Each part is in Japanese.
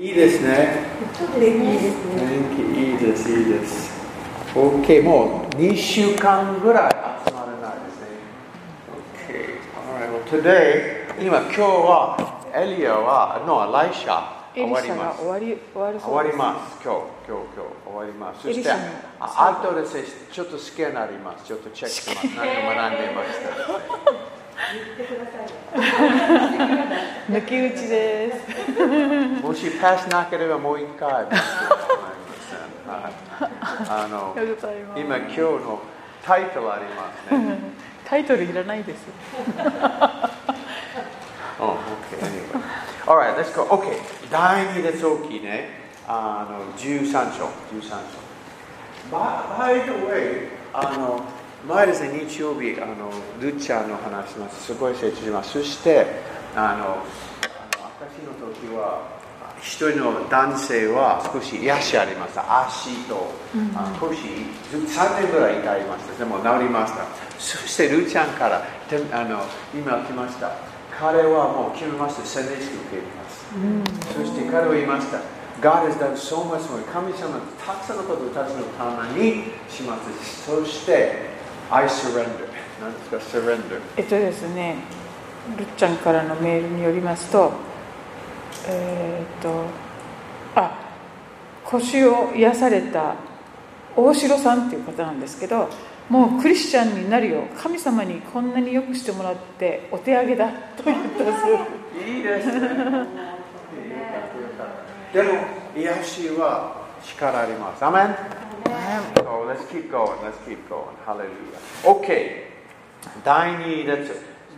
いいですね。天気いいですね。天気いいです、いいです。OK、もう2週間ぐらい集まれないですね。OK、alright, well today、今今日はエリアは、の、ライシャ終わります。が終わり終わる終わりす。ます。今日、今日、今日終わります。そして、あ後でせちょっと試験あります。ちょっとチェックします。何を学んでいました。抜き打ちです。もしパスなければもう一回。はいあのありがとうございます今今日のタイトルありますね。タイトルいらないです。oh, okay, anyway. Alright, let's go. Okay. 第二列大きいね。あの、13章。13章。By, by the way, あの、前ですね、日曜日、あの、ルッチャーの話します。すごい成長します。そして、あの、あの私の時は、一人の男性は少し癒しありました。足と、あ腰、3年ぐらい痛いました。でも治りました。そして、ルーちゃんから、てあの、今来ました。彼はもう決めました。洗礼式を受けます。そして彼は言いました。God has done so much more. 神様はたくさんのことを私のためにします。そして、I surrender. 何ですか、surrender。えっとですね、るっちゃんからのメールによりますと、えーっと、あ、腰を癒された大城さんっていう方なんですけど、もうクリスチャンになるよ、神様にこんなによくしてもらってお手上げだと言ったそういいですね。でも、癒しは力あります。アメン So let's keep going, let's keep going. Hallelujah. OK. 第二列。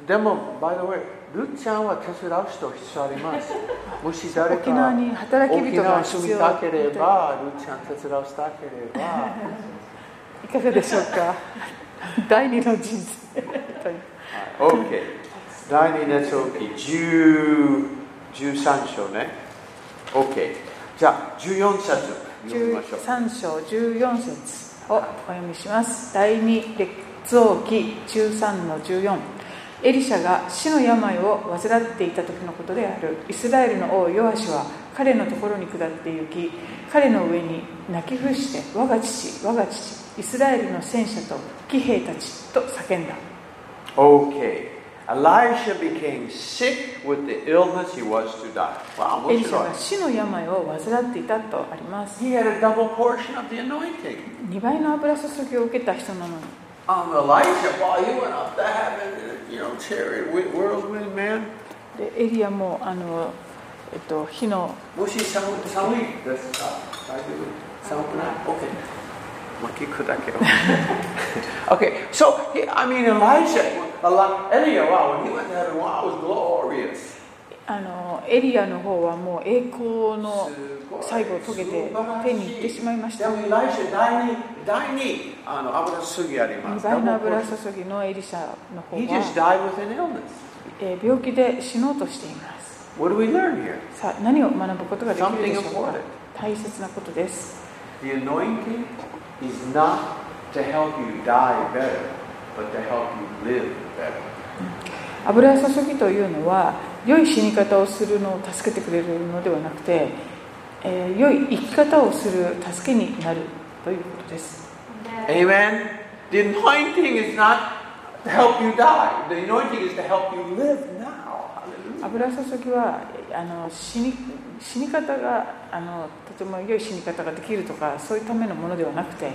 でも、by the way, ルッちゃんは手伝う人必要あります。もし誰か沖縄に働き人が住みたければ、ルッちゃん手伝うしたければ、いかがでしょうか？第二の人生 OK。第二列大きい10 13章ね。OK。じゃあ、14節読みましょう。13章14節をお読みします。第二列王記13の14エリシャが死の病を患っていた時のことである。イスラエルの王ヨアシは彼のところに下って行き彼の上に泣き伏して我が父我が父イスラエルの戦車と騎兵たちと叫んだ。OK Elisha became sick with the illness he was to die. Wow, エリシャ面白いが死の病を患っていたとあります He had a double portion of the anointing. 2倍の油注ぎを受けた人なのに Um, Elisha, wow, he went up to heaven, you know, chariot, wi- whirlwind, man. でエリアもあの、えっと、火のもし寒い寒いですか大丈夫寒くない ?OK。 聞くだけ。OK、そう、I mean, Elijah, Elia, wow, he went to heaven, wow, it was glorious. あのエリアの方はもう栄光の最後を遂げて手に行ってしまいました。でも来週第二第二あの油注ぎあります。第二油注ぎのエリシャの方は、えー、病気で死のうとしています。What do we learn here? さあ何を学ぶことができるでしょうか？大切なことです。The anointing is not to help you die better, but to help you live better. 油注ぎというのは良い死に方をするのを助けてくれるのではなくて、えー良い生き方をする助けになるということです Amen. The anointing is not to help you die. The anointing is to help you live now. 油注ぎはあの死に死に方があのとても良い死に方ができるとかそういうためのものではなくて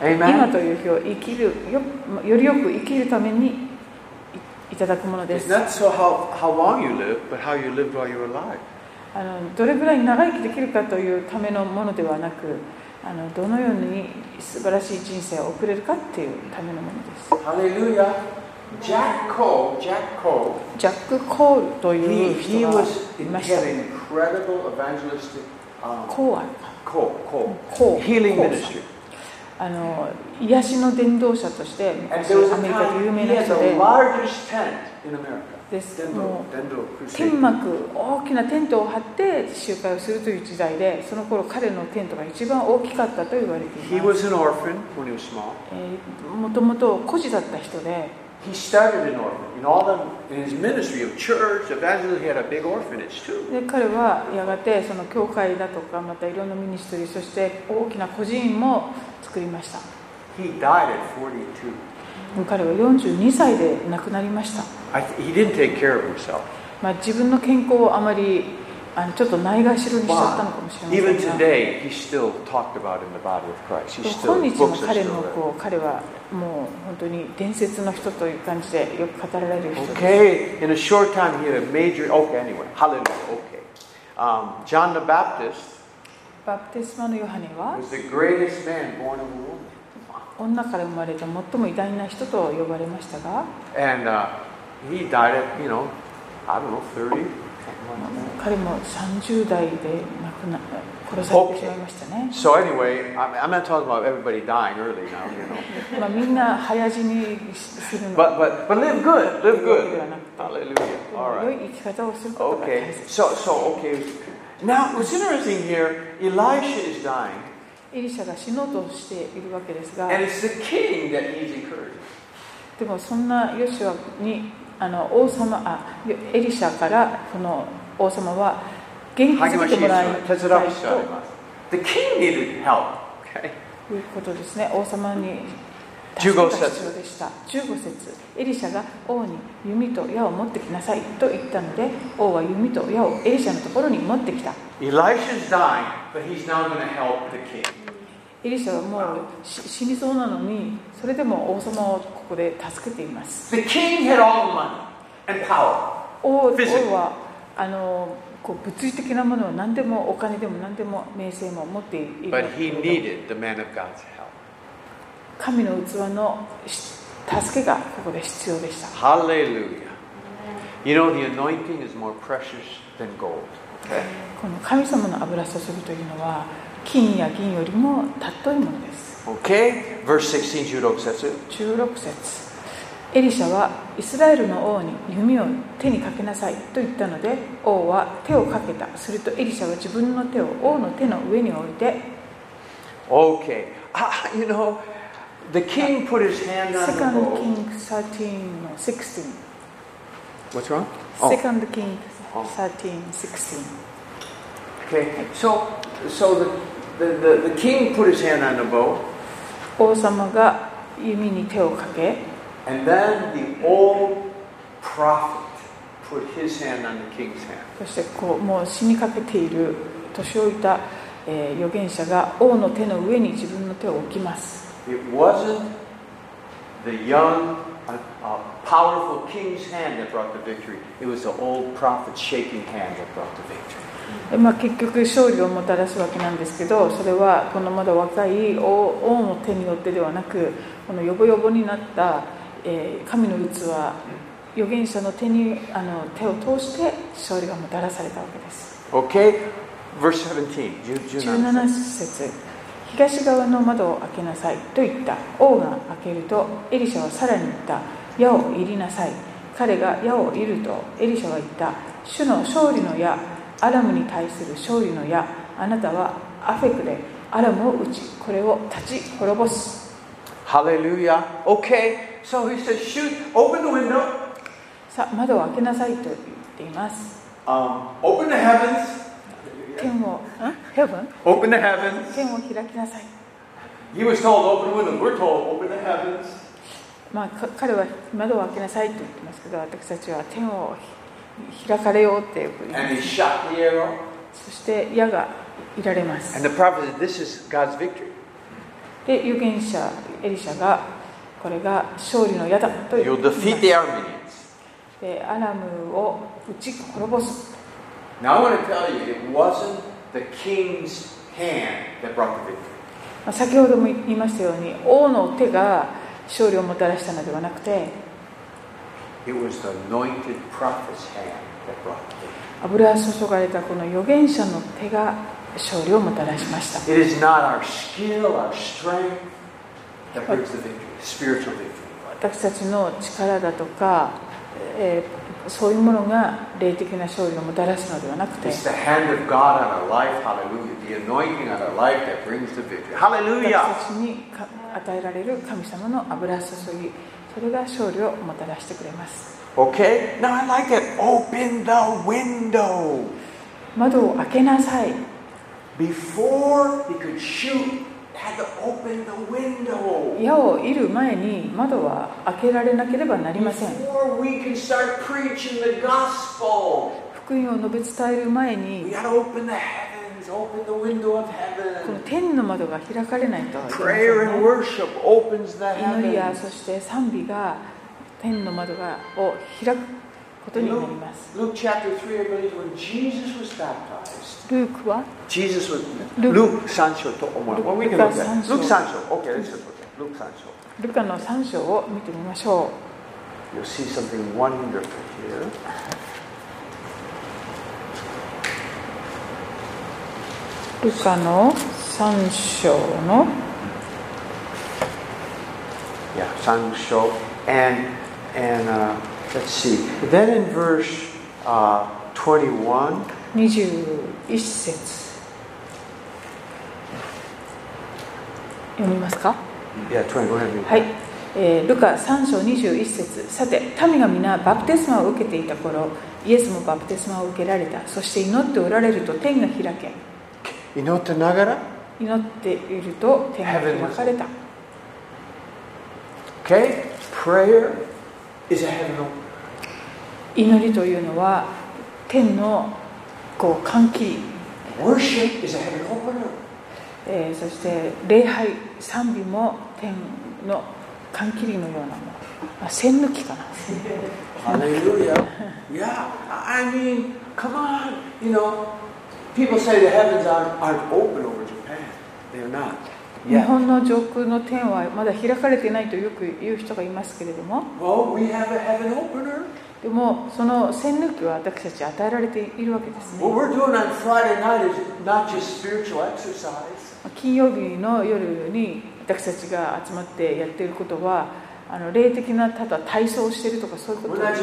Amen. 今という日を生きるよよりよく生きるためにいいただくものです so how, how live, you. あのどれぐらい長生きできるかというためのものではなくあのどのように素晴らしい人生を送れるかっていうためのものですジャック・コールという人がいました。コーアコー、ヒーリング・ミストリー。あの癒しの伝道者としてアメリカで有名な人で,です。天幕、大きなテントを張って集会をするという時代で、その頃彼のテントが一番大きかったと言われています。もともと孤児だった人で。He started an orphan. In all the, in his ministry of church, evangelism, he had a big orphanage too. で彼はやがてその教会だとかまたいろんなミニストリーそして大きな個人も作りました He died at 42. 彼は42歳で亡くなりました、I he didn't take care of himself. まあ、自分の健康をあまりあのちょっとないがしろにしちゃったのかもしれませ。今日も彼のこう彼はもう本当に伝説の人という感じでよく語られる人です。Okay. バプテスは女から生まれた最も偉大な人と呼ばれましたが。彼も30代で亡くな殺されてしまいましたね、So anyway, I'm, not talking about everybody dying early now, you know. まあ、みんな早死にするの But but but live good, live good. Hallelujah. All 良 right. い生き方をすることが大 Okay. 切 So so okay. Now what's interesting here, Elisha is dying, エリシャが死のうとしているわけですが and it's the king that needs encouragement. でもそんなヨシュアにあの王様あよエリシャからこの王様は元気づけてもらいたいと The king needed help. Okay. いうことですね王様に15助けが節必要でした15節エリシャが王に弓と矢を持ってきなさいと言ったので王は弓と矢をエリシャのところに持ってきた Elisha's dying, but he's now going to help the king. エリシャはもう死にそうなのにそれでも王様をここで助けています。王はあのこう物理的なものを何でもお金でも何でも名声も持っている。神の器の助けがここで必要でした。ハレルヤ、この神様の油注ぎというのは金や銀よりも尊いものです Okay? Verse 16, 16節。16節エリシャはイスラエルの王に弓を手にかけなさいと言ったので王は手をかけたするとエリシャは自分の手を王の手の上に置いて Okay. Ah, you know, the king put his hand on the 2 bow. King 13の16 What's wrong? Oh, 2 King Oh. 13 16 okay. So, so the, the, the, the king put his hand on the bow, 王様が弓に手をかけ and then the old prophet put his hand on the king's hand. そしてこうもう死にかけている年老いた、えー預言者が王の手の上に自分の手を置きます It wasn't the young, uh, uh, powerful king's hand that brought the victory. It was the old prophet's shaking hand that brought the victory. でまあ、結局勝利をもたらすわけなんですけどそれはこのまだ若い王王の手によってではなくこのヨボヨボになった、えー神の器預言者の手にあの手を通して勝利がもたらされたわけです Okay? Verse 17. Ju- 17 17節東側の窓を開けなさいと言った。王が開けるとエリシャはさらに言った。矢を入りなさい。彼が矢を入るとエリシャは言った。主の勝利の矢アラムに対する勝利の矢あなたはアフェクでアラムを打ちこれを立ち滅ぼす。Hallelujah. Okay, so he says, shoot, open the window, さあ窓を開けなさいと言っています。Um, open the heavens, 天をんヘブン open the heavens. 天を開きなさい He was told open the window. We're told open the heavens. まあ、か彼は窓を開けなさいと言ってますけど私たちは天を開かれようってよく言いま And he す shot the arrow. そして矢がいられます And the prophet said, This is God's victory. で預言者エリシャがこれが勝利の矢だと言 You'll います defeat the Arameans. でアラムを打ち滅ぼす Now I want to tell you, it wasn't the king's hand that brought the victory. 先ほども言いましたように王の手が勝利をもたらしたのではなくて油が注がれたこの預言者の手が勝利をもたらしました。私たちの力だとか、えー、そういうものが霊的な勝利をもたらすのではなくて私たちに与えられる神様の油注ぎそれが勝利をもたらしてくれます。Okay, now I like it. Open the window. Before he could shoot 矢を射る前に窓は開けられなければなりません。福音を述べ伝える前に、この天の窓が開かれないと、ね。祈りや、そして賛美が天の窓がを開く。ことになります Luke chapter 3, I believe, when Jesus was baptized. ルークは Jesus was Luke. Luke 3章と思う。Well, we can look at it. Luke Luke 3章. Okay, let's just look at it. Luke 3章. ルカの3章を見てみましょ You'll see something wonderful here. うルカの3章の Yeah, 3章. And, and uh, let's see. Then in verse uh, 21, 21節読みますか yeah, 20, go ahead and read. はい、えールカ3章21節さて民が皆バプテスマを受けていた頃イエスもバプテスマを受けられたそして祈っておられると天が開け祈ってながら祈っていると天が開かれた Okay? Prayer is a heaven open. 祈りというのは天のこう歓喜.えーそして礼拝賛美も天の歓喜のようなものあ栓抜きかな Hallelujah. Yeah, I mean, come on. You know, people say the heavens aren't, aren't open over Japan. They're not. 日.本の上空の天はまだ開かれていないとよく言う人がいますけれども Well, we have a heaven opener. でもその栓入きは私たち与えられているわけですね。金曜日の夜に私たちが集まってやってることは、あの霊的なただ体操をしてるとかそういうことではなく。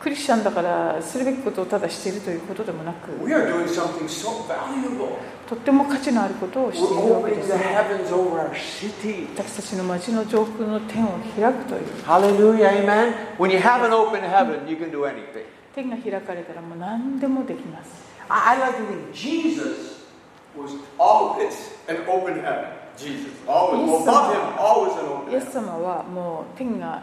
クリスチャンだからするべきことをただしているということでもなく.とっても価値のあることをしているわけですね.私たちの町の上空の天を開くという Hallelujah, amen. When you have an open heaven, you can do anything. 天が開かれたらもう何でもできます I, like to think Jesus was always an open heaven. Jesus, always Yes, above him, always an open イエス heaven. 様はもう天が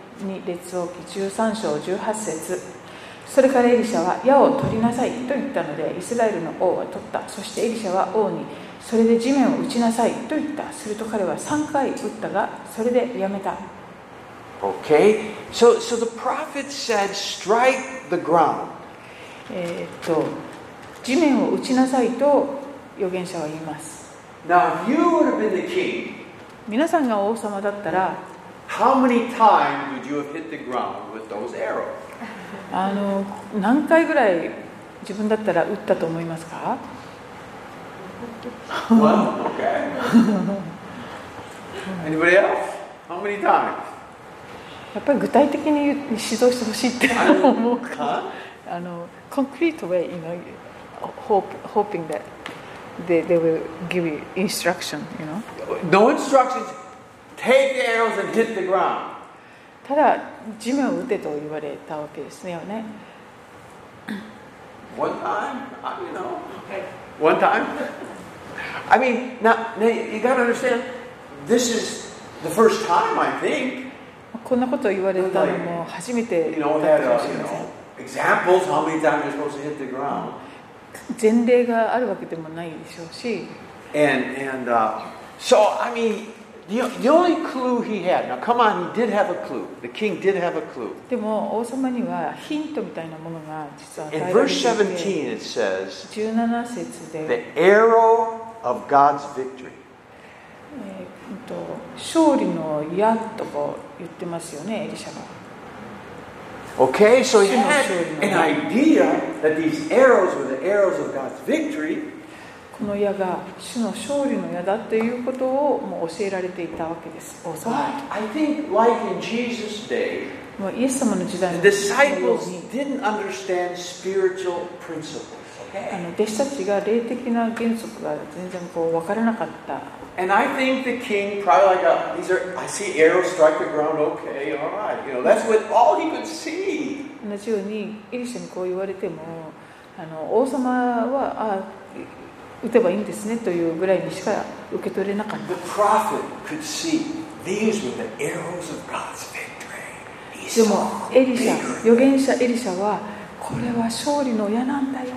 2列王記13章18節。それからエリシャは矢を取りなさいと言ったのでイスラエルの王は取った。そしてエリシャは王にそれで地面を打ちなさいと言った。すると彼は3回打ったがそれでやめた。Okay, so, so the prophet said, strike the ground. えーっと地面を打ちなさいと預言者は言います。Now, if you would have been the king, 皆さんが王様だったら how many times would you have hit the ground with those arrows? あの何回ぐらい自分だったら打ったと思いますか One? Okay. Anybody else? How many times? やっぱり具体的に指導してほしいって思うか?あの concrete way you know hope, hoping that they, they will give you instruction you know No instructions. Take the arrows and hit the ground. ただ地面を打てと言われたわけですねよね One time, uh, you know. One time. I mean, now, now you got to understand. This is the first time I think. こんなことを言われたのも初めてだったかも uh, しれません examples how many times you're supposed to hit the ground. 前例があるわけでもないでしょうし And and uh, so I mean, the, the only clue he had. Now, come on, he did have a clue. The king did have a clue. でも王様にはヒントみたいなものが実は与 In えられて verse いて17, it says,17節で "The arrow of God's victory." えーと勝利の矢とか言ってますよねエリシャが Okay, so he Sino had sure an na- idea that these arrows were the arrows of God's victory. この矢が主の勝利の矢だということをもう教えられていたわけです王 But 様 I think, like in Jesus' day, もうイエス様の時代のよ disciples didn't understand spiritual principles. あ?の弟子たちが霊的な原則が全然こう分からなかった And I think the king probably like, uh, these are, I see arrows strike the ground, okay, all right. You know, that's what all he could see. 同じようにエリシャにこう言われてもあの王様はあ撃てばいいんですねというぐらいにしか受け取れなかった。でもエリシャ.預言者エリシャはこれは勝利の矢なんだよ。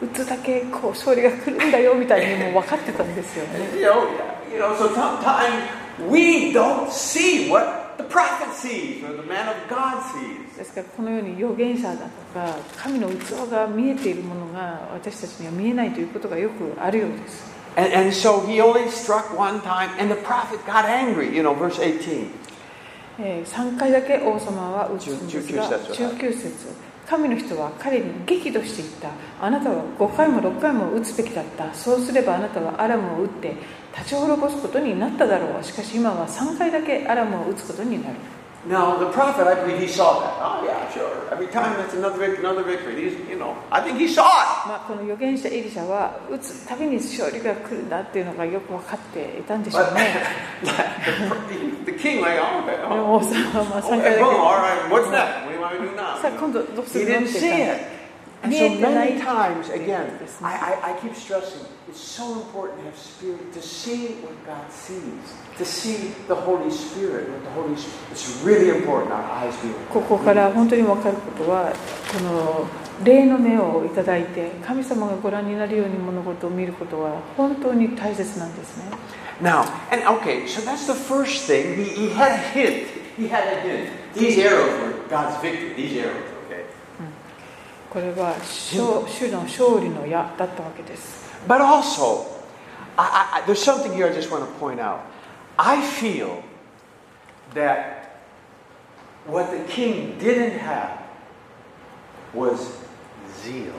撃つだけこう勝利が来るんだよみたいにもう分かってたんですよねですからこのように予言者だとか神の器が見えているものが私たちには見えないということがよくあるようです。え3回だけ王様は打つんです19神の人は彼に激怒していった。あなたは5回も6回も打つべきだった。そうすればあなたはアラムを打って立ち滅ぼすことになっただろうしかし今は3回だけアラムを撃つことになる Now, the prophet, I believe he saw that. Oh, yeah, sure. Every time that's another victory, another victory. He's, you know, I think he saw it. まあ、この預言者エリシャは撃つたびに勝利が来るんだっていうのがよく分かっていたんでしょうね the, king, like, oh, okay. で Oh, も王様はまあ okay, 3回だけ all right. What's next? What do you want me to do now? さあ今度どうす He るのっ didn't て see 言った it. I, I, I keep stressing, it's so important to have spirit, to see what God sees, to see the Holy Spirit, what the Holy Spirit, it's really important our eyes be open. ここから本当に分かることはこの霊の目をいただいて神様がご覧になるように物事を見ることは本当に大切なんですね Now, and okay, so that's the first thing. He, he had a hint. He had a hint. These arrows were God's victory. These arrows? これは勝主の勝利の矢だったわけです But also, I, I, there's something here I just want to point out. I feel that what the king didn't have was zeal.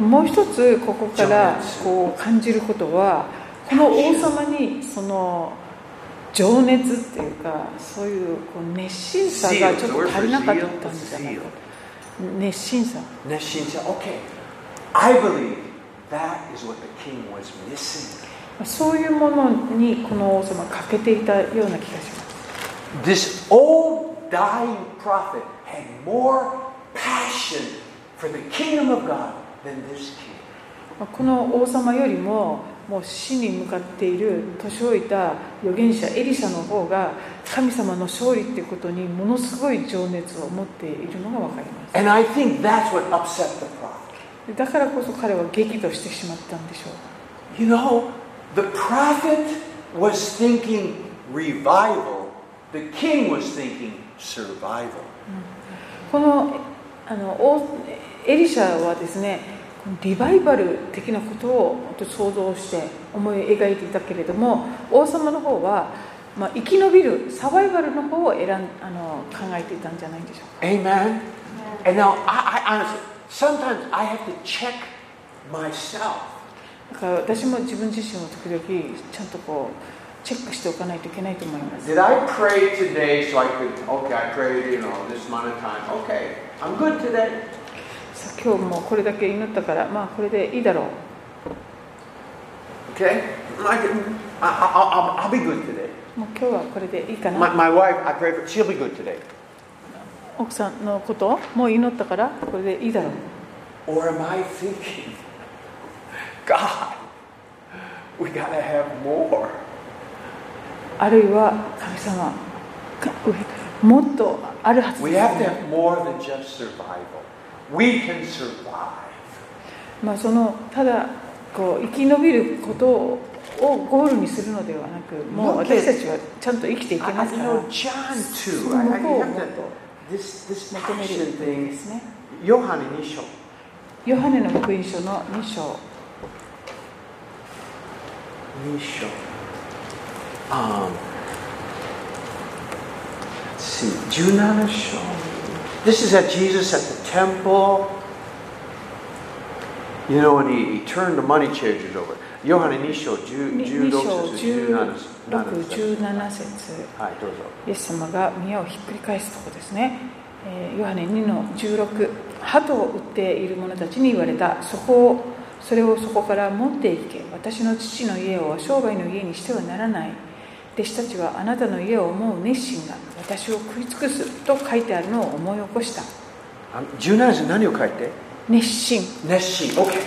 もう一つここからこう感じることはこの王様にその情熱っていうかそういうこう熱心さがちょっと足りなかったんじゃないか熱心さ Neshinsa, okay. I believe that is what the king was missing. そういうものにこの王様欠けていたような気がします This old dying prophet had more passion for the kingdom of God than this king. この王様よりももう死に向かっている年老いた預言者エリシャの方が神様の勝利っていうことにものすごい情熱を持っているのが分かります And I think that's what upset the prophet. だからこそ彼は激怒してしまったんでしょう You know, the prophet was thinking revival, the king was thinking survival. このあの王エリシャはですねリバイバル的なことを想像して思い描いていたけれども王様の方は、まあ、生き延びるサバイバルの方を選んあの考えていたんじゃないでしょうか Amen. And now, I, I honestly, sometimes I have to check myself. だから私も自分自身を時々ちゃんとこうチェックしておかないといけないと思います Did I pray today so I could, okay, I prayed, you know, this amount of time. Okay, I'm good today. 今日もこれだけ祈ったからまあこれでいいだろう Okay? Can, I, I, I'll, be good today. もう今日はこれでいいか My, な my wife, I pray for, she'll be good today. 奥さんのこともう祈ったからこれでいいだろう Or am I thinking, God, we gotta have more. あるいは神様かもっとあるはず We です have to ね have more than just survival. まあそのただこう生き延びることをゴールにするのではなく、もう私たちはちゃんと生きていけますから。ね。ヨハネ2章。ヨハネの福音書の2章。2章。This is a Jesus temple. You know, when he, he turned the money changers over. ヨハネ2章10 2 16章節17 16、節17節。はい、どうぞ。イエス様が宮をひっくり返すとこですね、えーヨハネ2の16鳩を売っている者たちに言われた。そこをそれをそこから持っていけ。私の父の家を商売の家にしてはならない。弟子たちはあなたの家を思う熱心が私を食い尽くすと書いてあるのを思い起こしたあ17節何を書いて熱心熱心。Okay.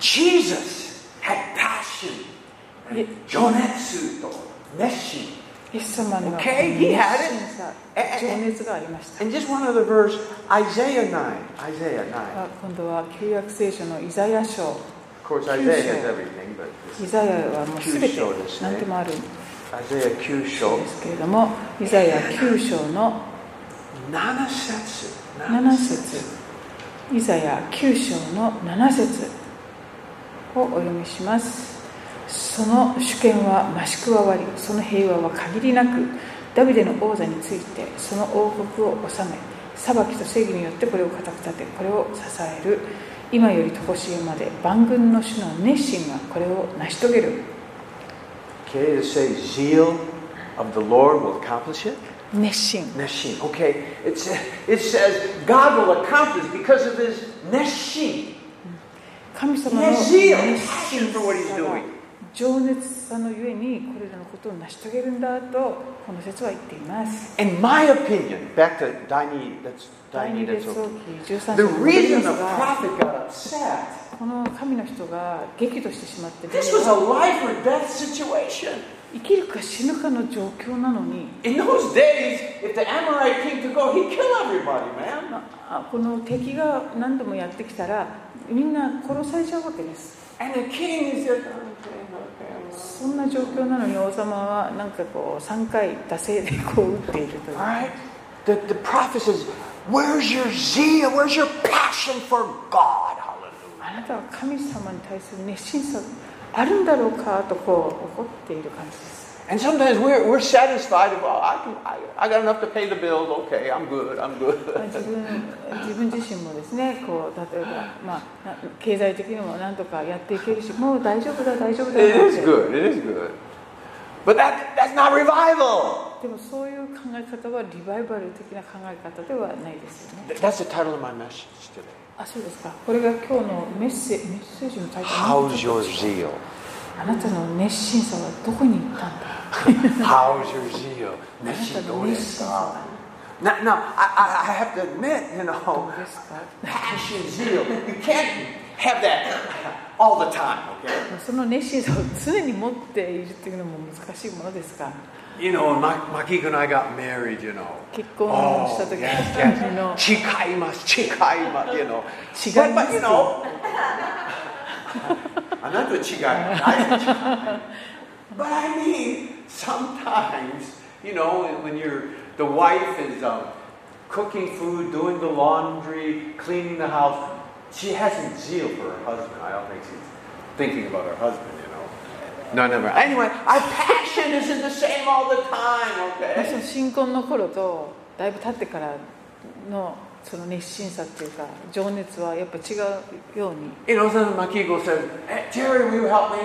Jesus had passion. え情熱と熱心。イエス様の熱 Okay, 心 he had it. さ Eh, 情 eh, 熱がありました And just one other verse, Isaiah 9. Isaiah 9. あ今度は旧約聖書のイザヤ書 Of course, Isaiah has everything, but イザヤはもうすべて何でもあるん Isaiah 9章ですけれども、イザヤ9章の7節7節イザヤ9章の7節をお読みします。その主権は増し加わり、その平和は限りなく、ダビデの王座について、その王国を治め、裁きと正義によってこれを固く立て、これを支える、今より常しえまで万軍の主の熱心がこれを成し遂げる。Okay, to say zeal of the Lord will COMPLISHIT? 熱心。Neshin. Okay, it, sa- it says God will accomplish because of his Neshin. 神様の熱心 passion for what he's doing. 情熱さのゆえにこれらのことを成し遂げるんだとこの説は言っています。In my opinion, back to Daini, that's 第二 Daini, 列 that's 王.記13 The 章に戻り reason ま the prophet got upset, この神の人が激怒してしまって this was a life or death situation. 生きるか死ぬかの状況なのに。この敵が何度もやってきたら、みんな殺されちゃうわけです。そんな状況なのに王様はなんかこう3回惰性でこう打っているという。あなたは神様に対する熱心さ。あるんだろうかとこう怒っている感じです。And sometimes we're, we're satisfied of, oh, I, can, I, I got enough to pay the bills. Okay, I'm good. I'm まあ good. 自分自分自身もですねこう例えば、まあ、な経済的にもなんとかやっていけるしもう大丈夫だ大丈夫だ It is て good. It is good. But that, that's not revival. でもそういう考え方はリバイバル的な考え方ではないですよね Th- That's the title of my message today. あそうですかこれが今日のメッセメッセージのタイトル How's your zeal? あなたの熱心さはどこに行ったんだ How's your zeal? あなたの熱心さは Now, now I, I have to admit, you ど know, passion, zeal. You can't have that all the time, okay? その熱心さを常に持っているっていうのも難しいものですが You know, Ma- Makiko and I got married, you know. 結婚した時 yes, の yes. 誓います、誓います, you know. 違います But, but you know, あなた違います。But I mean, sometimes, you know, when you're, the wife is um, cooking food, doing the laundry, cleaning the house, she hasn't zeal for her husband. I don't think she's thinking about her husband, you know. No, never. Anyway, our passion isn't the same all the time, そ okay? の新婚の頃とだいぶ経ってからのその熱心さっていうか情熱はやっぱ違うように You know, sometimes Makiko says, hey, Jerry, will you help me?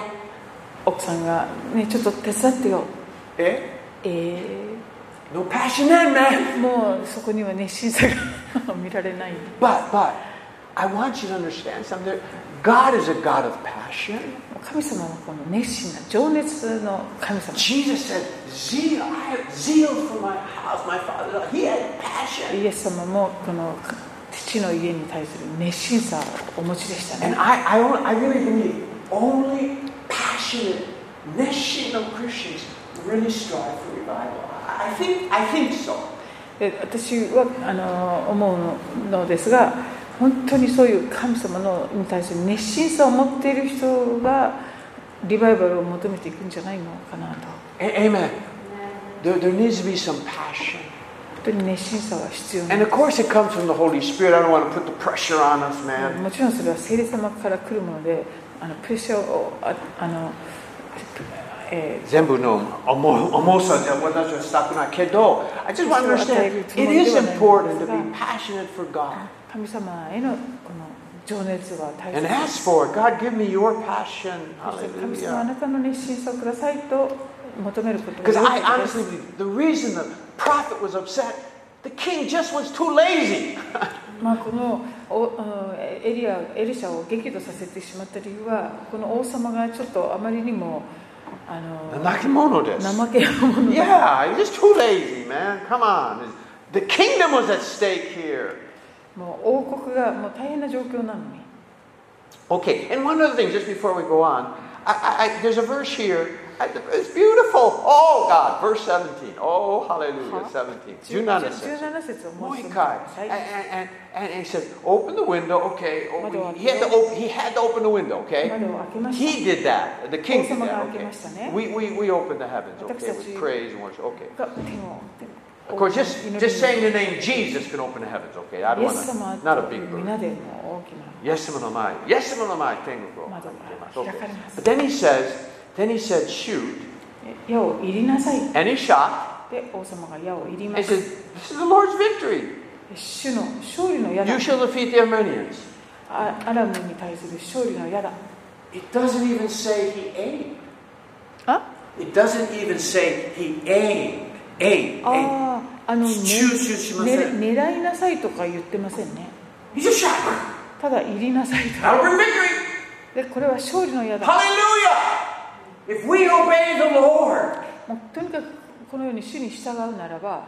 奥さんが「ねちょっと手伝ってよ Eh?」え No passion then, man. ー、もうそこには熱心さが見られない But, but, I want you to understand something. God is a God of passion. 神様のこの熱心な情熱の神様。イエス様もこの父の家に対する熱心さをお持ちでしたね。私はあの思うのですが、本当にそういう神様のに対する熱心さを持っている人がリバイバルを求めていくんじゃないのかなと amen. There, there needs to be some passion. 本当に熱心さは必要な And of course, it comes from the Holy Spirit. I don't want to put the pressure on us, man. もちろんそれは聖霊様から来るものであのプレッシャーをああのえー全部の重重さじゃ私はしたくないけど、I just want to understand, it is important to be passionate for God 神様へのこの情熱は大切 and で ask す for it. God, give me your passion. 神様あ.なたの熱心さをくださいと求めることが Because 良 I honestly believe the reason the prophet was upset, the king just was too lazy. まあ、このおうんエリアエリシャを激怒させてしまった理由はこの王様がちょっとあまりにもあの怠け者です。怠け者で Yeah, he's just too lazy, man. Come on. The kingdom was at stake here. もう王国がもう大変な状況なのに Okay, and one other thing, just before we go on, I, I, I, there's a verse here. I- It's beautiful. Oh, God. Verse 17. Oh, hallelujah. 17. 17 says. 17節をもう一度見てく Mordecai. ださ And, い and, and, and he says, open the window, okay. Oh,窓を he, had to open, he had to open the window, okay? 窓を開けました He did that. The king did 王様 that, が開け okay. ましたね。 We, we, we opened the heavens, okay, 私たち with praise and worship, okay. Of course, just, just saying the name Jesus can open the heavens, okay? I don't want to, not a big word. Yes, Yes, okay. But then he says, then he said, shoot. And he shot. And he said, this is the Lord's victory. You shall defeat the Armenians. It doesn't even say he aimed. Huh? It doesn't even say he aimed. A あ,あの、ね、狙いなさいとか言ってませんね。ただいりなさいと。でこれは勝利の矢だ。もうとにかくこのように主に従うならば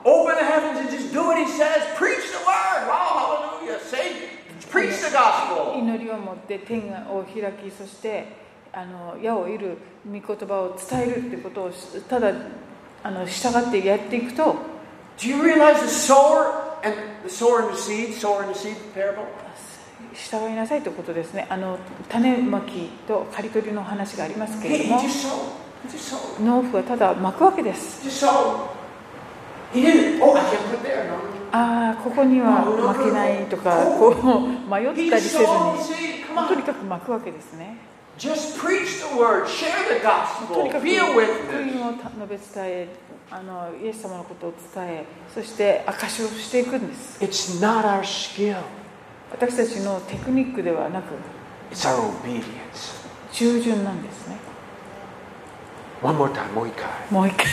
祈りを持って天を開きそしてあの矢を射る御言葉を伝えるってことをただあの従ってやっていくと従いなさいということですね。種まきと刈り取りの話がありますけれども農夫はただまくわけです。ああここにはまけないとかこう 迷ったりせずに。とにかくまくわけですね。Just preach the word. Share the とに gospel. かく Be a 福 witness. 述べ伝えあのイエス様のことを伝えそして証しをしていくんです It's not our skill. 私たちのテクニックではなく It's our obedience. 従順なんですね One more time. もう一回。もう一回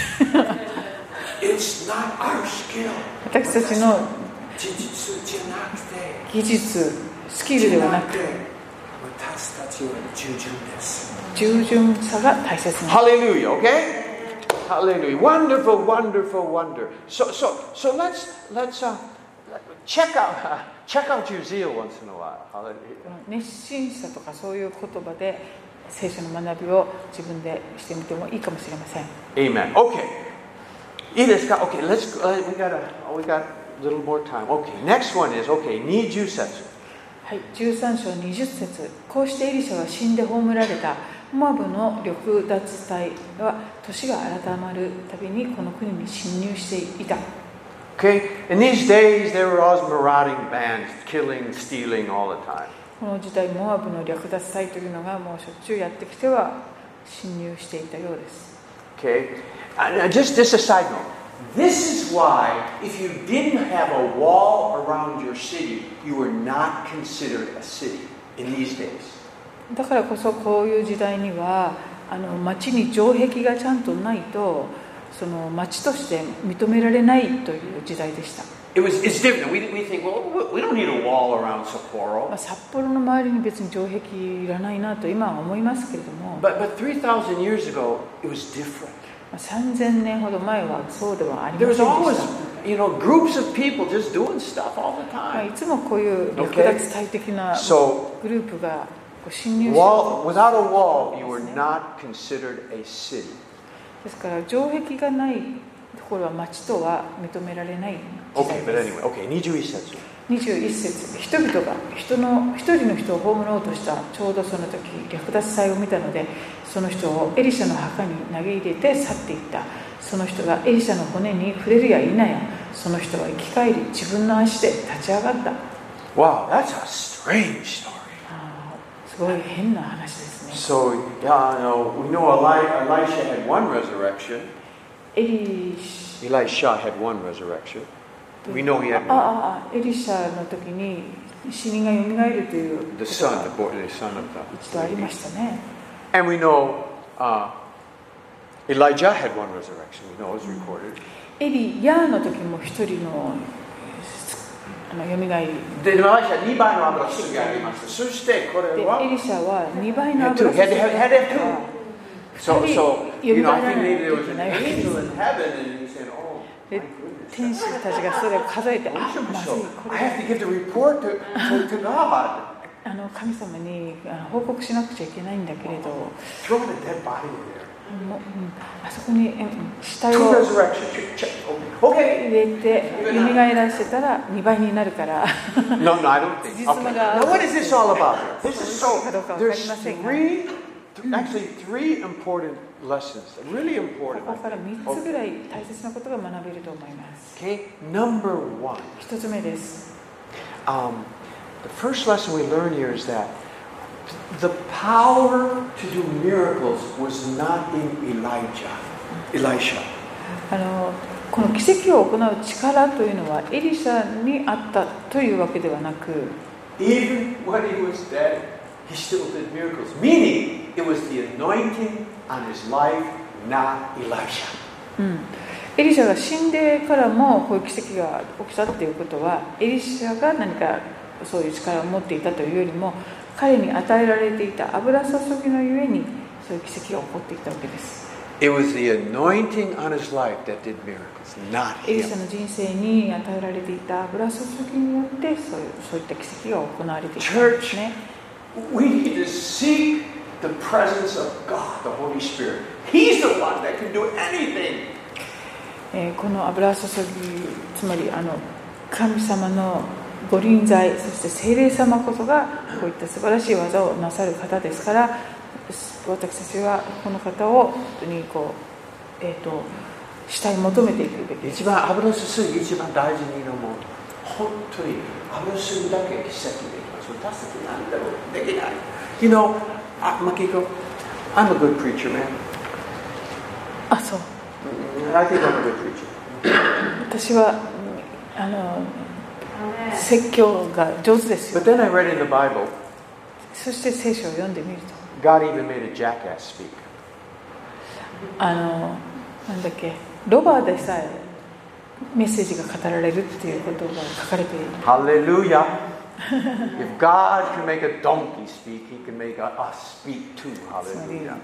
It's not our skill. 私たちの。技術スキルではなく 従順です。従順さが大切なんです Hallelujah, okay? Hallelujah. Wonderful, wonderful, wonder. So so so let's let's uh check out check out your zeal once in a while. Hallelujah. 熱心さとかそういう言葉で聖書の学びを自分でしてみてもいいかもしれません Amen. Okay. いいですか Okay, let's go. uh, We got a we got a little more time. Okay, next one is okay, 20節。 はい、13章20節。こうしてエリシャは死んで葬られたモアブの略奪隊は年が改まるたびにこの国に侵入していた。この時代、モアブの略奪隊というのがもうしょっちゅうやってきては侵入していたようです。This is why, if you didn't have a wall around your city, you were not considered a city in these days. だからこそこういう時代にはあの町に城壁がちゃんとないとその町として認められないという時代でした、It was, it's different. We, we think, well, we- we don't need a wall around ま Sapporo. あ、札幌の周りに別に城壁いらないなと今は思いますけれども、ま But, but 3,000 years ago, it was different. あ、3000年ほど前はそうではありませんで always, した、you know, groups of people just doing stuff all the まあ、time. いつもこういう略奪隊的なグループが侵入して wall, without a wall, you were not considered a city. ですから城壁がないところは町とは認められない時 Okay, 代 but anyway, okay, 21節。21節人々が人の一人の人を葬ろうとしたちょうどその時略奪祭を見たのでその人をエリシャの墓に投げ入れて去っていったその人がエリシャの骨に触れるや否やその人は生き返り自分の足で立ち上がった Wow, that's a strange story. すごい変な話ですすね So, yeah, no, we know Eli- Elisha had one resurrection. Elisha had one resurrection. We know he あ had あ.ああエリシャの時に死人がよみがえるという The son, the boy, the son of 一度ありま the. したね And we know uh, Elijah had one resurrection. We know it's recorded. エリヤの時も一人のあのよみがえりで、エリシャ2倍の油注ぎあります。そしてこれではエリシャは2倍の油.注ぎ Had, had, had it two. So, so you know, I think maybe there was an angel in heaven and he said, oh. 天使たちがそれを数えて、あの神様に報告しなくちゃいけないんだけれど、あそこに入れて、蘇らせたら2倍になるから、実は。3 important lessons. Really こ important. こから3つぐらい大切なことが学べると思います Okay, number one. 1つ目です Um, the first lesson we learn here is that the power to do miracles was not in Elijah, Elisha. あのこの奇跡を行う力というのはエリシャにあったというわけではなく Even when he was dead, he still did miracles. Meaning, it was the anointing on his life, not Elisha. うん、エリシャが死んでからもこういう奇跡が起きたっていうことはエリシャが何かそういう力を持っていたというよりも彼に与えられていた油注ぎのゆえにそういう奇跡が起こってきたわけです It was the anointing on his life that did miracles, not エリシャ.の人生に与えられていた油注ぎによってそういうそういった奇跡が行われていたんですね We need to seek the presence of God, the Holy Spirit. He's the one that can do anything. えーこの油注ぎつまりあの神様のご臨在そして聖霊様こそがこういった素晴らしい技をなさる方ですから私たちはこの方を本当にこう、えー、と主体求めていくべき一番油注ぎ一番大事にのも本当に油注ぎだけ奇跡できます私たち何だろう。できない。You know あ Makiko I'm a good preacher man あそう I think I'm a good preacher 私はうんあの説教が上手ですよ But then I read in the Bible そして聖書を読んでみると God even made a jackass speak あのなんだっけロバでさえメッセージが語られるっていうことが書かれている Hallelujah If God can make a donkey speak He can make a, us speak too つまり Hallelujah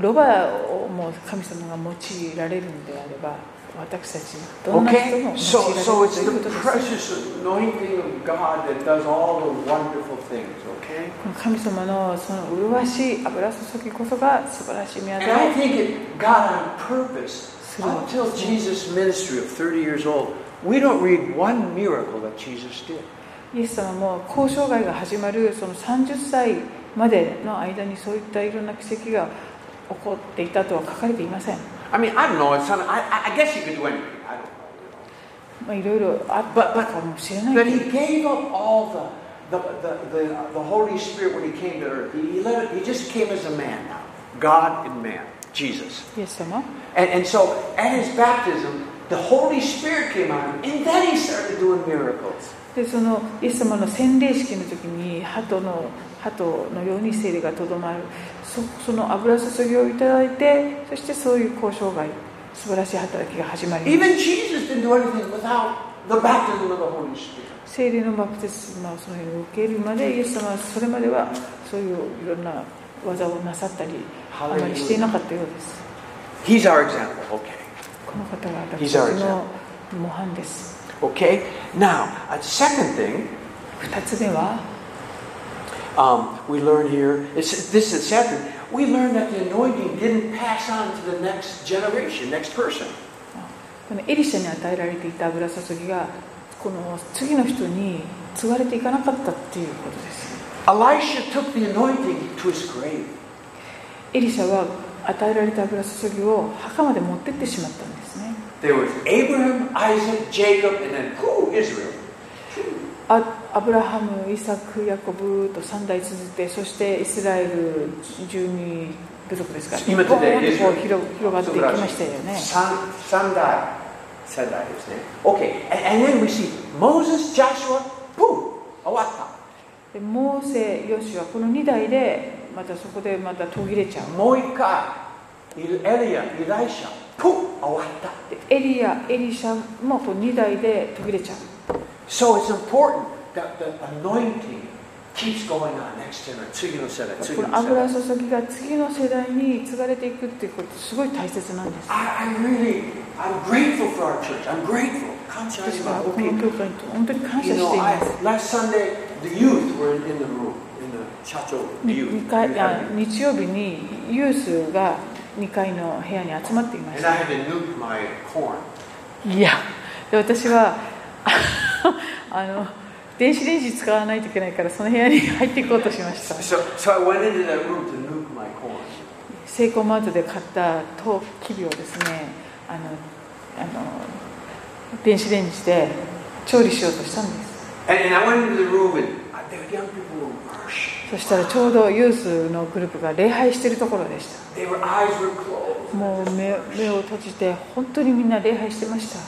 ロバをもう神様が用いられるんであれば私たちどんな人も Okay, 用い so られる so it's という the ことです precious anointing of God that does all the wonderful things, okay? この神様のその麗しい油注ぎこそが素晴らしい宮 And 沢 I を think it, God on purpose, until Jesus' ministry of 30 years old, we don't read one miracle that Jesus did. イエス様も交渉外が始まるその30歳までの間にそういったいろんな奇跡が起こっていたとは書かれていません I mean, I don't know. It's not, I, I- guess you could do anything. I don't know. まあいろいろあったかもしれない But he gave up all the, the, the, the, the Holy Spirit when he came to earth. He, he, let it, he just came as a man now. God and man, Jesus. イエス様 And, and so at his baptism, the Holy Spirit came on him, and then he started doing miracles. でそのイエス様の洗礼式の時に鳩の鳩のように聖霊がとどまるそその油注ぎをいただいてそしてそういう交渉外素晴らしい働きが始まります.聖霊のバプテスマをそのように受けるまでイエス様はそれまではそういういろんな技をなさったりあまりしていなかったようです He's our example. Okay. この方が私の模範です Okay. Now, a second thing 二つ目は um, we learn here. It's, this is second. We learn that the anointing didn't pass on to the next generation, next person. このエリシャに与えられていた油注ぎがこの次の人に継がれていかなかったっていうことです Elisha took the anointing to his grave. エリシャは与えられた油注ぎを墓まで持ってってしまったんですね There was Abraham, Isaac, Jacob, and then who? Israel. あアブラハム、イサク、ヤコブと3代続いてそしてイスラエル12部族ですか今ボーンとこう広広がっていきましたよね三三代世代ですね。Okay, and, then we see Moses, Joshua, boom, 終わった。でモーセ、ヨシュはこの2代でまたそこでまた途切れちゃうもう一回、エリア、イライシャ、ポン終わった。でエリア、エリシャもこう2代で途切れちゃう So it's important that the anointing keeps going on next generation. 次の世代、次この世代。の油注ぎが次の世代に継がれていくっていうことすごい大切なんです I, I really, I'm grateful for our church. I'm grateful. 感謝し私ます。はこの教会に本当に感謝 You し know, ていま I, す last Sunday, the youth were in the room, in the chacho に youth. 二回あ日曜日にユースが2階の部屋に集まっていました.いやで私は あの電子レンジ使わないといけないからその部屋に入っていこうとしました So, so. セイコーマートで買ったトウキビをですねあのあの電子レンジで調理しようとしたんです And, and そしたらちょうどユースのグループが礼拝しているところでした。もう目,目を閉じて、本当にみんな礼拝してました。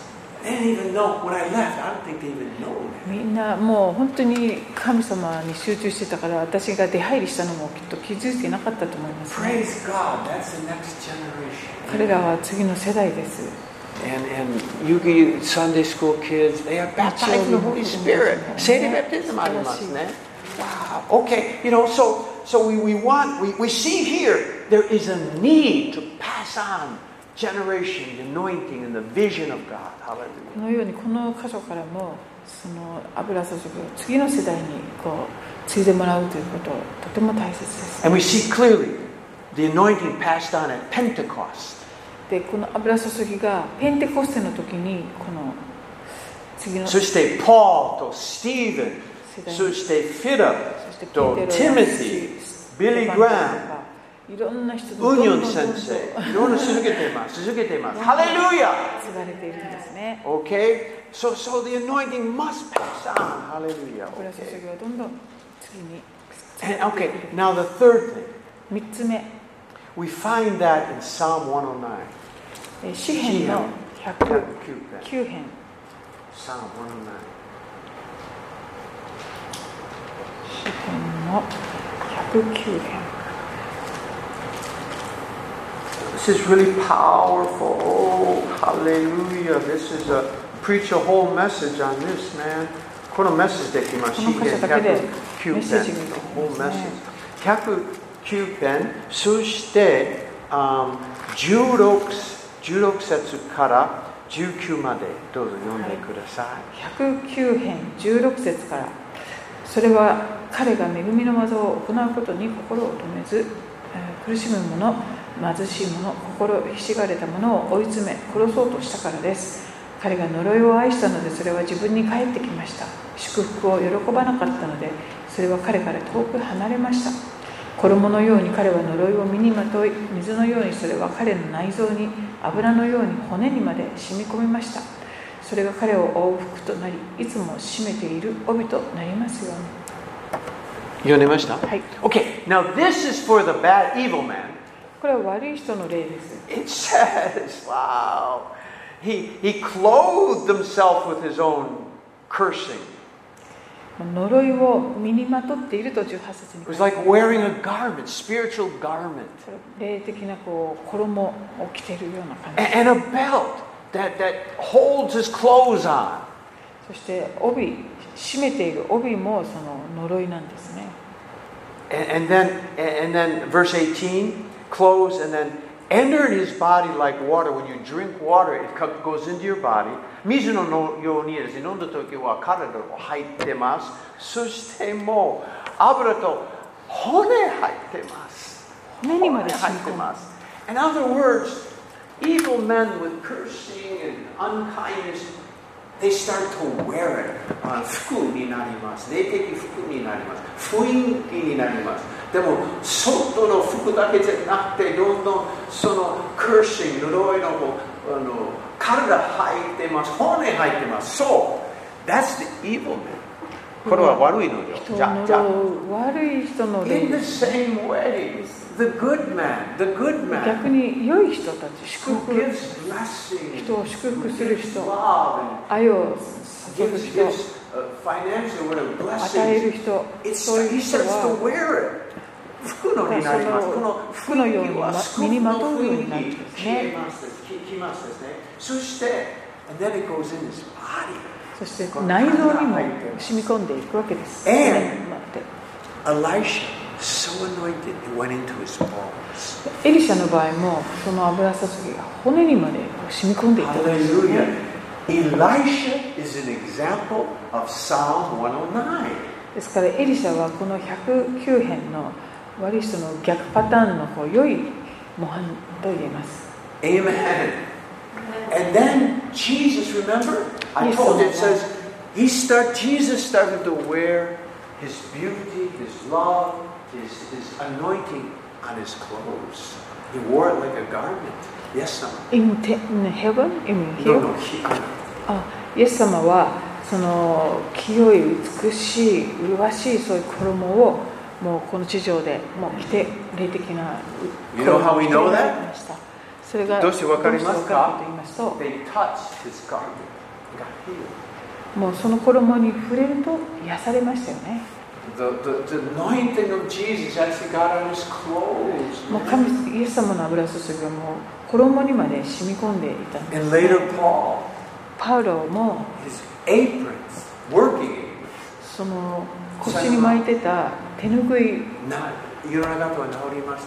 みんなもう本当に神様に集中してたから、私が出入りしたのもきっと気づいてなかったと思います、彼らは次の世代です。And, Holy Spirit. Say the baptism, I must, Wow. Okay. You know, so so we, we want we, we see here there is a need to pass on generation, the anointing, and the vision of God. こ Hallelujah. のようにこの箇所からもその油注ぎを次の世代にこう継いでもらうということとても大切です And we see clearly the anointing passed on at Pentecost. でこの油注ぎがペンテコステの時にこの次のそして、Paul と Stephen、世代に そして、フィリッそしてプとペテロ Timothy、ビリー・グラいろんな人ム、ウニョンどんどんどんどん先生、いろんな続けています。続けています。ハレルヤ継がれているんですね Okay? So, so the anointing must pass on. Hallelujah. 油注 Okay. ぎはどんどん次に And, okay, now the third thing. 3つ目 We find that in Psalm 109. えー詩篇の109 109編 Psalm 109. 詩篇の109編 This is really powerful. Oh, hallelujah. This is a preach a whole message on this, man. このメッセージできます。この箇所だけで109メッセージができますね whole message 109編、そして、um, 16, 16節から19までどうぞ読んでください。はい。109編16節からそれは彼が恵みの技を行うことに心を止めず、え苦しむ者貧しい者心ひしがれた者を追い詰め殺そうとしたからです。彼が呪いを愛したのでそれは自分に返ってきました。祝福を喜ばなかったのでそれは彼から遠く離れました。衣のように彼は呪いを身にまとい水のようにそれは彼の内臓に油のように骨にまで染み込みました。それが彼を覆う服となりいつも締めている帯となりますように。読んでましたはい Okay, now this is for the bad, evil man. これは悪い人の例です It says, wow, he, he clothed himself with his own cursing. 呪いを身にまとっていると18節に It 書 was like る wearing a garment, spiritual garment, 霊的なこう衣を着ているような感じ and, and a belt that, that holds his clothes on. そして帯締めている帯もその呪いなんですね And, and then, and then verse 18, clothes, and then enter in his body like water. When you drink water, it co- goes into your body. 水のようにですね、飲んだ時は体を入ってます。そしてもう油と骨入ってます。骨にまで染み込む入ってます。In other words, evil men with cursing and unkindness, they start to wear it. あ服になります。霊的服になります。雰囲気になります。でも、外の服だけじゃなくて、どんどんその cursing、呪いのあの体入ってます。骨入ってます。そう。That's the evil man. これは悪いのよ。じゃじゃ悪い人の In 霊 the same way, 逆に良い人たち祝福人を祝福する人愛を与える人そういう人は服のようになります。に身にまとうようになるんですね。そして内臓にも染み込んでいくわけです、エリシャの場合もその油注ぎが骨にまで染み込んでいったんですよね. Elisha is an example of Psalm 109. ですからエリシャはこの109編の悪い人の逆パターンのこう良い模範と言えます Amen. And then Jesus, remember? I told you, it says, he start, Jesus started to wear his beauty, his love, his, his anointing on his clothes. He wore it like a garment. Yes, son. In, te- in heaven? In No, here? no, he, uh, あイエス様はその清い美しい麗しいそういう衣をもうこの地上でもう着て霊的な You know how we know that? 衣を着ていただきましたそれがどうしてわかりますかと言いますと they touched his garment. He got healed. もうその衣に触れると癒されましたよね the, the, the anointing of 腰に巻いてた手ぬい、いろんなこが治りし、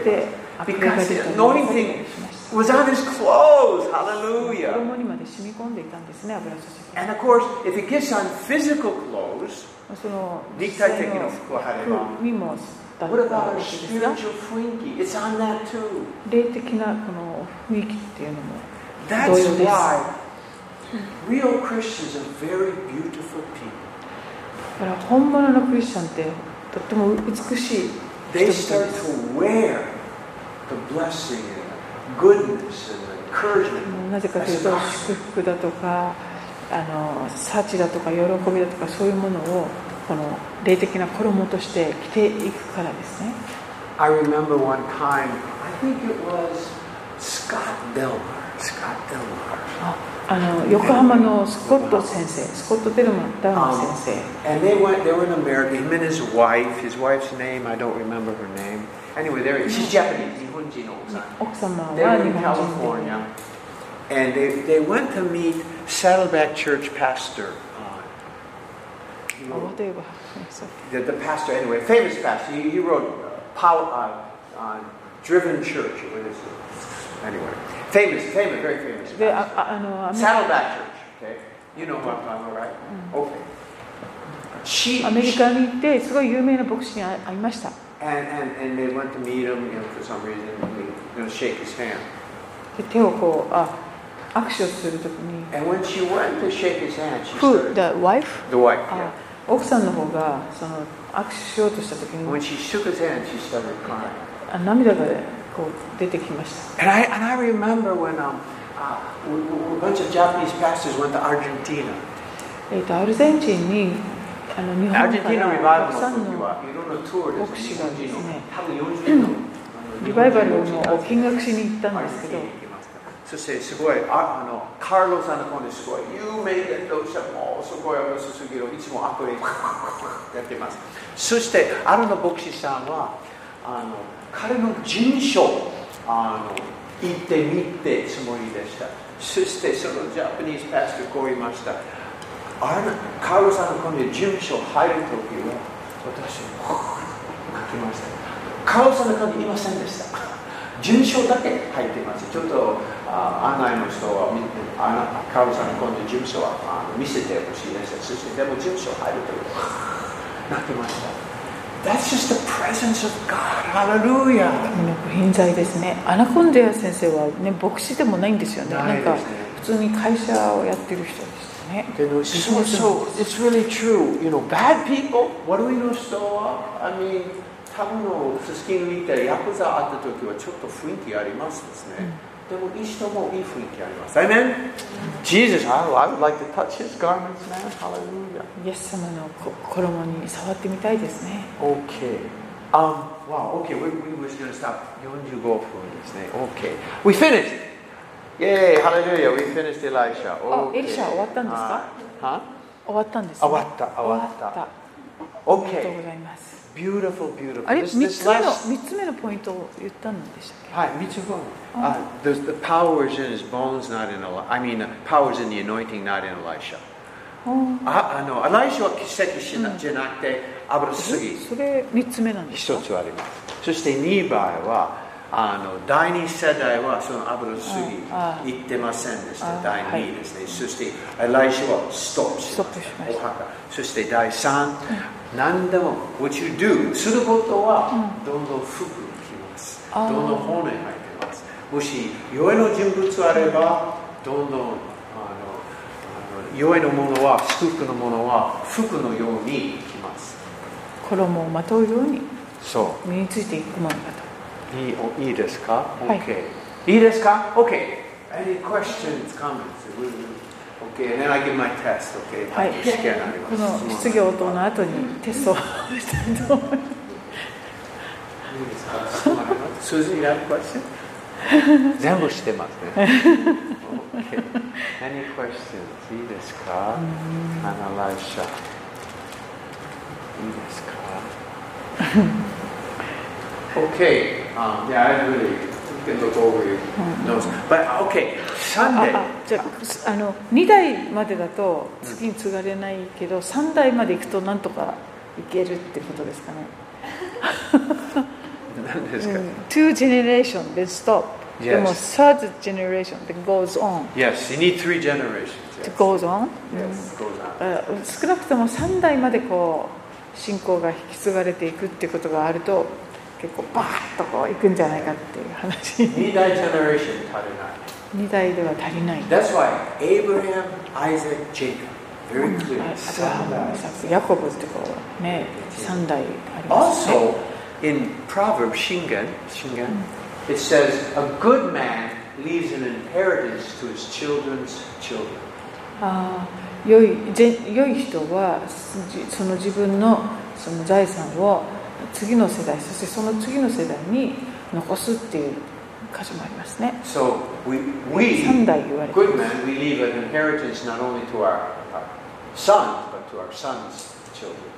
て、あふ、was on his clothes. Hallelujah. 衣にまで染み込んでいたんですね油注ぎ And of course, if it gets on physical clothes, その立体的な服を貼れば服にもだっ what たわ about け a ですが spiritual 雰囲気 It's on that too. 霊的なこの雰囲気っていうのも That's 同様です why real Christians are very beautiful people. だから本物のクリスチャンってとっても美しい They 人々 start です to wear the blessing なぜかというと祝福だとかあの幸だとか喜びだとかそういうものをこの霊的な衣として着ていくからですね I remember one time, I think it was Scott Delmar. Scott Delmar. ああの横浜のスコット先生スコット・デルマンダウマン先生 And they went, they were in America, him and his wife, his wife's name, I don't remember her name. Anyway, they're, she's Japanese, 日本人の奥さん。奥様 They は were 日 in 本人 California. And they, they went to meet Saddleback Church pastor. Uh, he で wrote- 例えばそう the, the pastor, anyway, famous pastor. He, he wrote uh, Power, uh, uh, Driven Church. What is it? Anyway, Famous, famous, very famous. で.あああのアメリカ Saddleback Church. Okay, you know what I'm talking about, right? Okay. She, アメリカに行ってすごい有名な牧師に会会いました and, and and they went to meet him, you know, for some reason. Going to shake his hand. で手をこうあ握手をするときに And when she went to shake his hand, she Who? started. The wife? The wife. あ Yeah. 奥さんの方がその握手しようとしたとき When に she shook his hand, she started crying. あ涙がこう出てきました。And I and I remember when um, uh, we, we, a bunch of Japanese pastors went to Argentina. えー、とアルゼンチンにあの日本からたくさんの。牧師がですね多分40人。のリバイバルを見学しに行ったんですけど。そしてすごいああのカーロさんの方ですごい有名伝道者もすごい油注ぎをいつもアプリやってます。そしてあるの牧師さんはあの彼の事務所あの行ってみてつもりでしたそしてそのジャパニーズパスタこう言いましたあのカーロさんのこの事務所入るときは私泣きましたカーロさんの中にいませんでした順章だけ入ってます。ちょっとあ案内の人はあなカールさんの今度事務所はあの見せてほしいです。そしてでも事務所入るときなってました。That's just the presence of God. 罪ですねアナコンデア先生はね牧師でもないんですよねなんか普通に会社をやってる人でしたね So, so it's really true. You know, bad people, 悪いの人は、I mean, 多分のすすき抜いてヤクザあった時はちょっと雰囲気ありますですね。でもいい人もいい雰囲気あります。Amen? Jesus, I, I would like to touch his garments, man. Hallelujah. イエス様のこ衣に触ってみたいですね Okay. Um, wow, okay, we, we were going to stop 45分ですね。Okay. We finished! Yay, hallelujah, we finished Elisha. あエリシャ終わったんですかは終わったんですね終わった終わった終わったありがとう Okay. ございます Beautiful, beautiful. あれ This- 3 this つ目の last- 三つ目のポイントを言ったんでしたっけはい、三つ分。Uh, there's the powers in his bones, not in Eli- I mean, uh, powers in the anointing, not in Elisha. ああの、エライシャは奇跡しな、じゃなくて、油すぎ。それ3つ目なんです一かつあります。そして2番は、あの第二世代はその油すああぎ行ってませんでした。あ第はい2ですね。そしてエライシャはストップしましたお墓。そして第3、何でも、what you do することは、どんどん服きます。ああどんどん骨入ってます。もし、弱いの人物あれば、どんどんあのあの弱いのものは、祝福のものは、服のようにきます。衣をまとうようにそう。身についていくものだといいおいいですかはい ?OK。いいですか ?OK。Any questions, comments? OK, and then I give my test, OK? はいこ。の質疑応答の後にテストをしたいと思いますいいですか質問あります Susan, you have a question? 全部してますね。OK。Any questions? いいですかアナライシャ。いいですか Okay. Um, yeah, I really can look over your notes. But okay, あ Sunday. あじゃああの2代までだと次に継がれないけど3代まで行くとなんとかいけるってことですかね、何ですか、うん、2 generation then stop、Yes. でも third generation then goes on Yes, you need three generations. Yes, goes on、yes goes on. あ少なくとも3代までこう信仰が引き継がれていくってことがあると結構バーッとこういくんじゃないかっていう話二代 generation 足りない。2代では足りない That's why Abraham, Isaac, Jacob, very あ clear. ヤコブってこうね3代ありますね Also, in Proverbs, Shingen, Shingen, it says, a good man leaves an inheritance to his children's children. ああ良いぜ良い人はじその自分のその財産を次の世代そしてその次の世代に残すっていう箇所もありますね So we, we 3代言われて good men, we leave an inheritance not only to our, our sons, but to our sons' children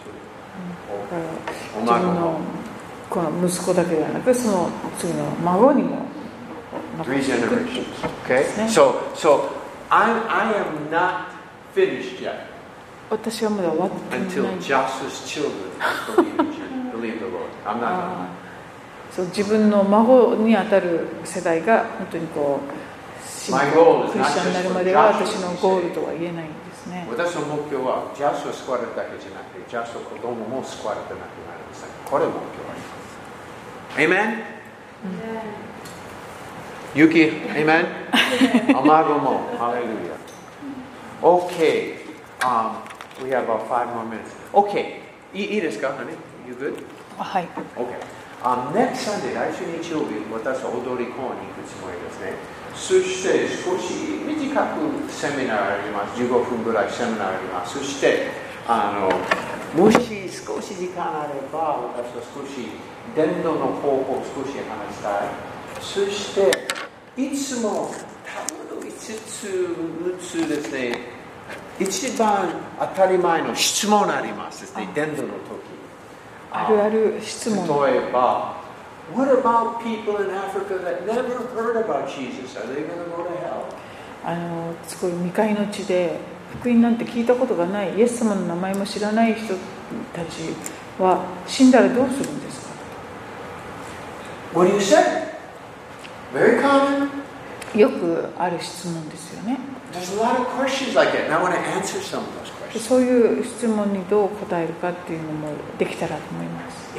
ら自分のこの息子だけではなくその次の孫にも残 Three していくっていう generations. Okay? Yeah. So, so I'm, I am not finished yet 私はまだ終わってない until Joshua's children believe, in Jesus, believe the Lord. I'm not あーそう自分の孫にあたる世代が本当にこうクリスチャンになるまでは私のゴールとは言えないんですね.私の目標は、ジャスを救われるだけじゃなくて、ジャスの子供も救われてなくなるんです。これ目標あります。Amen? ユキ、Amen? 卵も、Hallelujah. Okay. Um, we have about five more minutes. Okay. いいいいですか honey? You good? あはい Okay. Um, next Sunday, 来週日曜日、私は踊り公演に行くつもりですね。そして少し短くセミナーあります。15分ぐらいセミナーあります。そして、あの、もし少し時間あれば、私は少し伝道の方法を少し話したい。そして、いつも多分5つ、6つですね、一番当たり前の質問ありますですね、伝道の時。あるある質問例えば、What about people in Africa that never heard about Jesus? Are they going to go to hell? あのすごい未開の地で福音なんて聞いたことがないイエス様の名前も知らない人たちは死んだらどうするんですか What do you say? Very common. よくある質問ですよね There's a lot of questions like that, and I want to answer some of questions. そういう質問にどう答えるかっていうのもできたらと思います。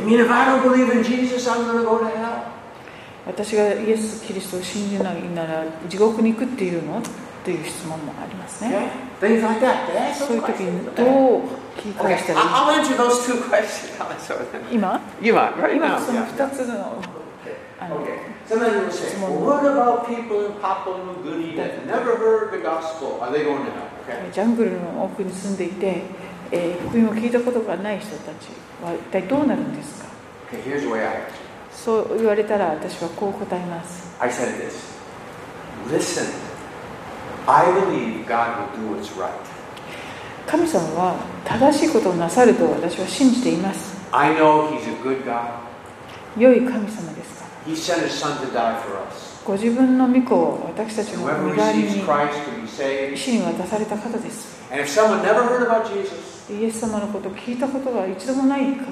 私がイエス・キリストを信じないなら地獄に行くっていうの？という質問もありますね。そういう時にどう聞き返したら？いいか。今？今、今その2つの。質問。ジャングルの奥に住んでいて、えー福音を聞いたことがない人たちは一体どうなるんですか Okay. そう言われたら私はこう答えます I said this. Listen, I believe God will do what's right. 神様は正しいことをなさると私は信じています I know He's a good God. 良い神様ですから He sent His Son to die for us. ご自分の御子を私たちの身代わりに死に渡された方です。イエス様のことを聞いたことは一度もない方、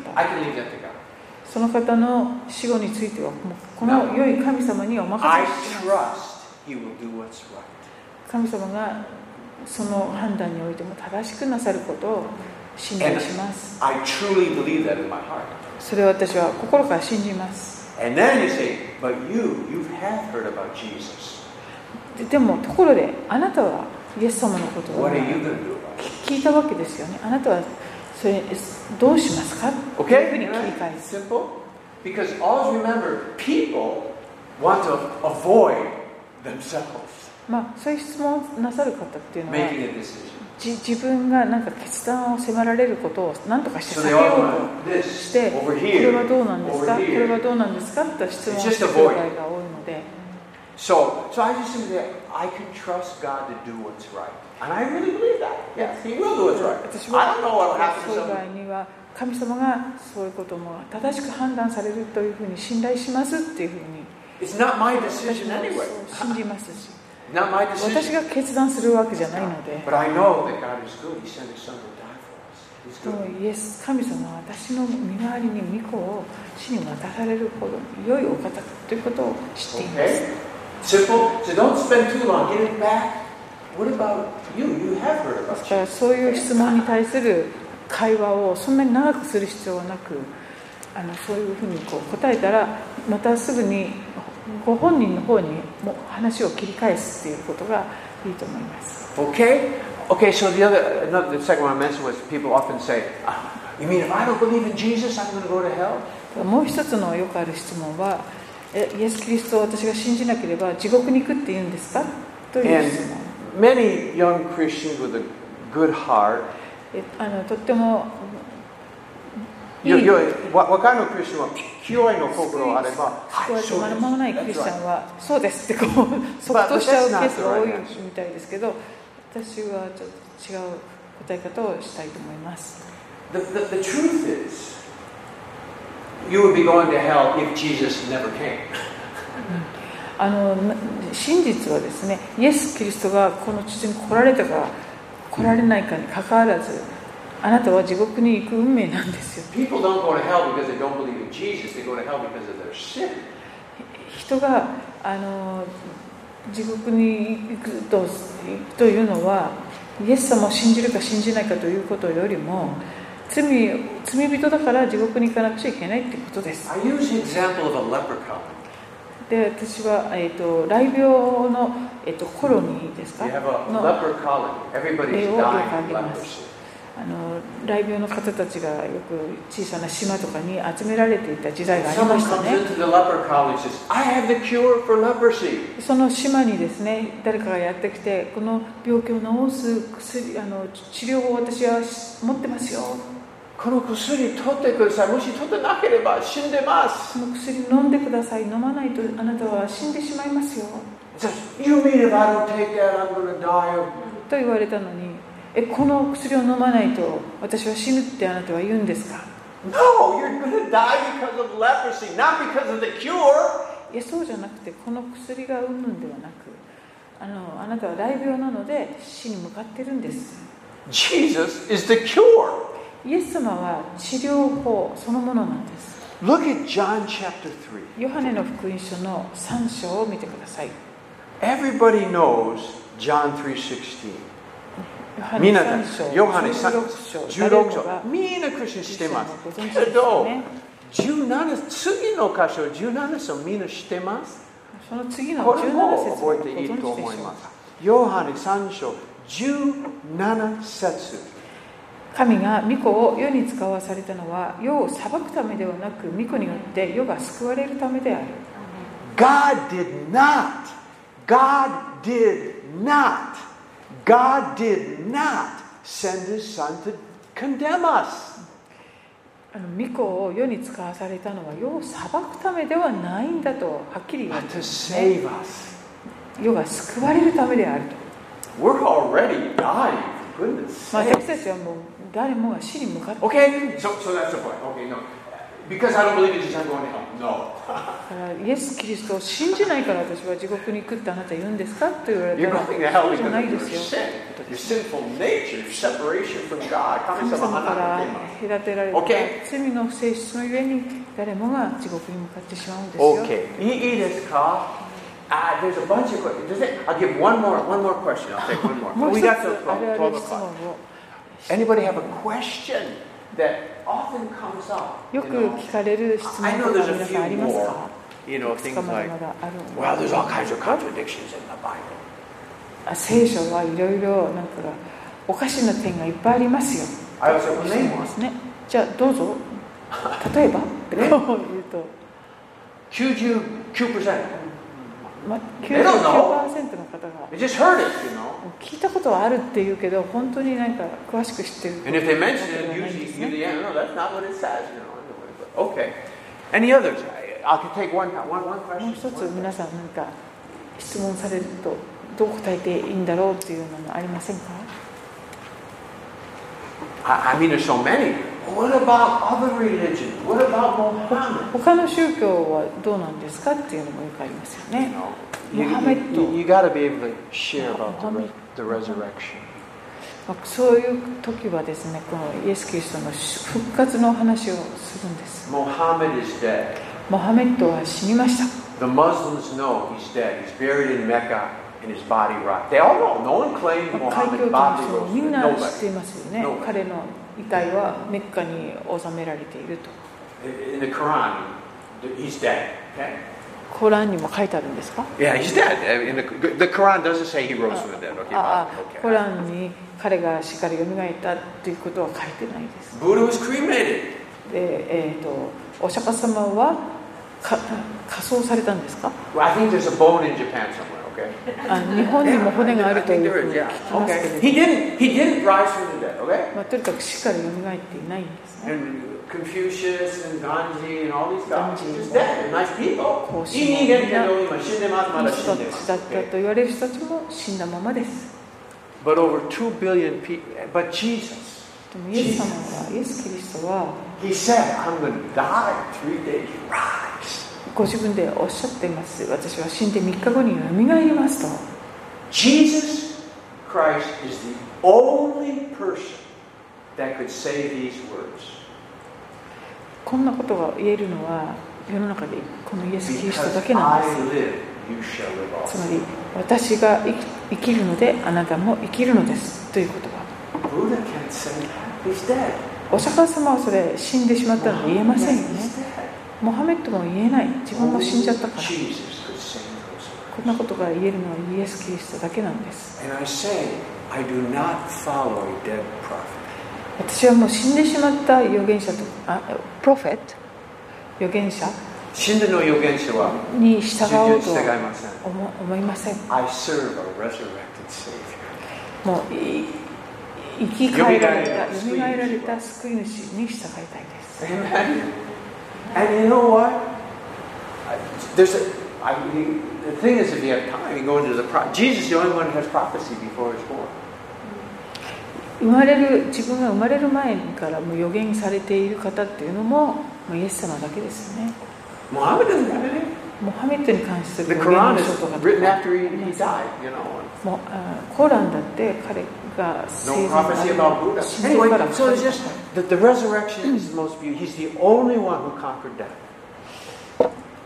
その方の死後については、この良い神様にお任せします。神様がその判断においても正しくなさることを信頼します。それを私は心から信じます。And then you say, but you, you have heard about Jesus. ででもところであなたはイエス様のことを What are you going to do about it? 聞いたわけですよねあなたはそれどうしますかというふう Okay? に切り返す Simple. Because always remember, people want to avoid themselves まあそういう質問をなさる方っていうのは making a decision. じ自分がなんか決断を迫られることを何とかして避けようとして、これはどうなんですかこれは.どうなんですかと質問くる場.合が多いので、So, so I just simply say, I can trust God to do what's right. And I really believe that. Yes, He will do what's right. 私 I は don't know what will happen そう to someone. には神様がそういうことも正しく判断されるというふうに信頼しますっていうふうに It's not my 私 decision も anyway. そう信じますし私が決断するわけじゃないので。イエス神様私の身代わりに御子を死に渡されるほど良いお方ということを。そういう質問に対する会話をそんなに長くする必要はなくあのそういうふうにこう答えたらまたすぐに。ご本人の方にも話を切り返すっていうことがいいと思います Okay? Okay, so the other, another, the second one I mentioned was people often say, "Ah, You mean if I don't believe in Jesus, I'm going to go to hell? もう一つのよくある質問はえイエス・キリストを私が信じなければ地獄に行くって言うんですかという質問 Many young Christians with a good heart, えあのとってもいい若いのクリスチャンは清いの心あれば、救われて間もないクリスチャンはそうですってこう即答しちゃうケースが多い.みたいですけど私はちょっと違う答え方をしたいと思います The, the, the truth is, you would be going to hell if Jesus never came. あのな真実はですねイエス・キリストがこの地上に来られたか来られないかにかかわらずあなたは地獄に行く運命なんですよ。人があの地獄に行くと,というのは、イエス様を信じるか信じないかということよりも、罪,罪人だから地獄に行かなくちゃいけないということです。で私は、えー、と雷病の、えー、とコロニーですか、あの雷病の方たちがよく小さな島とかに集められていた時代がありましたね.その島にですね誰かがやってきてこの病気を治す薬あの治療を私は持ってますよこの薬取ってください。もし取ってなければ死んでます。この薬飲んでください飲まないとあなたは死んでしまいますよ It says, You mean if I don't take that, I'm going to die of と言われたのにえこの薬を飲まないと私は死ぬってあなたは言うんですか No, you're going to die because of leprosy, not because of the cure. いやそうじゃなくてこの薬がうんぬんではなくあのあなたは雷病なので死に向かってるんです Jesus is the cure. イエス様は治療法そのものなんです Look at John chapter 3. ヨハネの福音書の3章を見てください Everybody knows John 3:16. みんな3章ヨハネ3 16章16誰もが章。みんなクリスチャンしてます。けどよ、ね。17次の箇所17章みんな知ってます？その次のこれも17節覚えていいと思います。ヨハネ3章17節。神が御子を世に使わされたのは世を裁くためではなく御子によって世が救われるためである。God did not, God did not, God did not send his son to condemn us. あの御子を世に使わされたのは世を裁くためではないんだとはっきり言われている、ね。世が救われるためであると。私たちはもう誰もが死に向かっている。Because I don't believe in Jesus, I'm going to hell. No. からイエス・キリストを信じないから私は地獄に行くってあなた言うんですかと言われた You're ら going to hell そうじゃ because ない of で your すよ sin, your sinful nature, your separation from God. 神様から隔てられた Okay. 罪の不正室のゆえに誰もが地獄に向かってしまうんですよ。 Okay. いいいいですか Uh, there's a bunch of questions. Does it, I'll give one more, one more question. I'll take one more. もう we 一つ got あ till るあ 12, る 12質問 o'clock. を Anybody have a question that often comes up? よく聞かれる質問とかありますか？あ聖書はいろいろなんかおかしな点がいっぱいありますよ。すね、じゃあどうぞ。例えば、どう 言うと。まあ、99%の方が。聞いたことはあるっていうけど本当になんか詳しく知ってる。もう一つ皆さん何か質問されるとどう答えていいんだろうっていうのもありませんか？I, I mean, there's so many. What about other religions? What about Mohammed? 他の宗教はどうなんですかっていうのもよくありますよね you, you, you, got to be able to share about the, the resurrection. まあそういう時はですねこのイエス・キリストの復活の話をするんです.モハメッドは死にました The Muslims know he's dead. He's buried in Mecca 彼の遺体はメッカに収められていると。コランにも書いてあるんですか？コランに彼が死から蘇ったということは書いてないです。でえー、とお釈迦様は 仮装されたんですか？Okay. Okay. れ He ど、didn't. He didn't rise from the dead. Okay. まあ、とにかく死から蘇っていないんですね And Confucius and Ganji and all these guys, just dead. Nice people. 孔子もいい人間だけど今死んだ。人たちだった.と言われる人たちも死んだままです But over two billion people. But Jesus, でもイエス様はイエス・キリストは He said, "I'm going to die three days. Rise." ご自分でおっしゃっています私は死んで3日後によみがえりますと Jesus Christ is the only person that could say these words. こんなことが言えるのは世の中でこのイエス・キリストだけなんですつ.まり私が生きるのであなたも生きるのですという言葉.お釈迦様はそれ死んでしまったので言えませんよね.モハメッドも言えない自分も死んじゃったからこんなことが言えるのはイエス・キリストだけなんです.私はもう死んでしまった預言者とあプロフェット預言者？死んでの預言者はに従おうと従いはません。思思いません.もうい生き返られた蘇蘇られた救い主に従いたいです. And you know what? I- There's a. I, the thing is, if you have time, you go into the. Pro- Jesus, is the only one who has prophecy before he's born. 生まれる自分が生まれる前からもう予言されている方っていうのももうイエス様だけですよね Muhammad doesn't have anything. モハメッドに関する予言の書とか died, you know. もうあコーランだって彼 が No 生前 prophecy about Buddha. 死んでから Anyway, so it's just that the resurrection is the most beautiful. He's the only one who conquered death.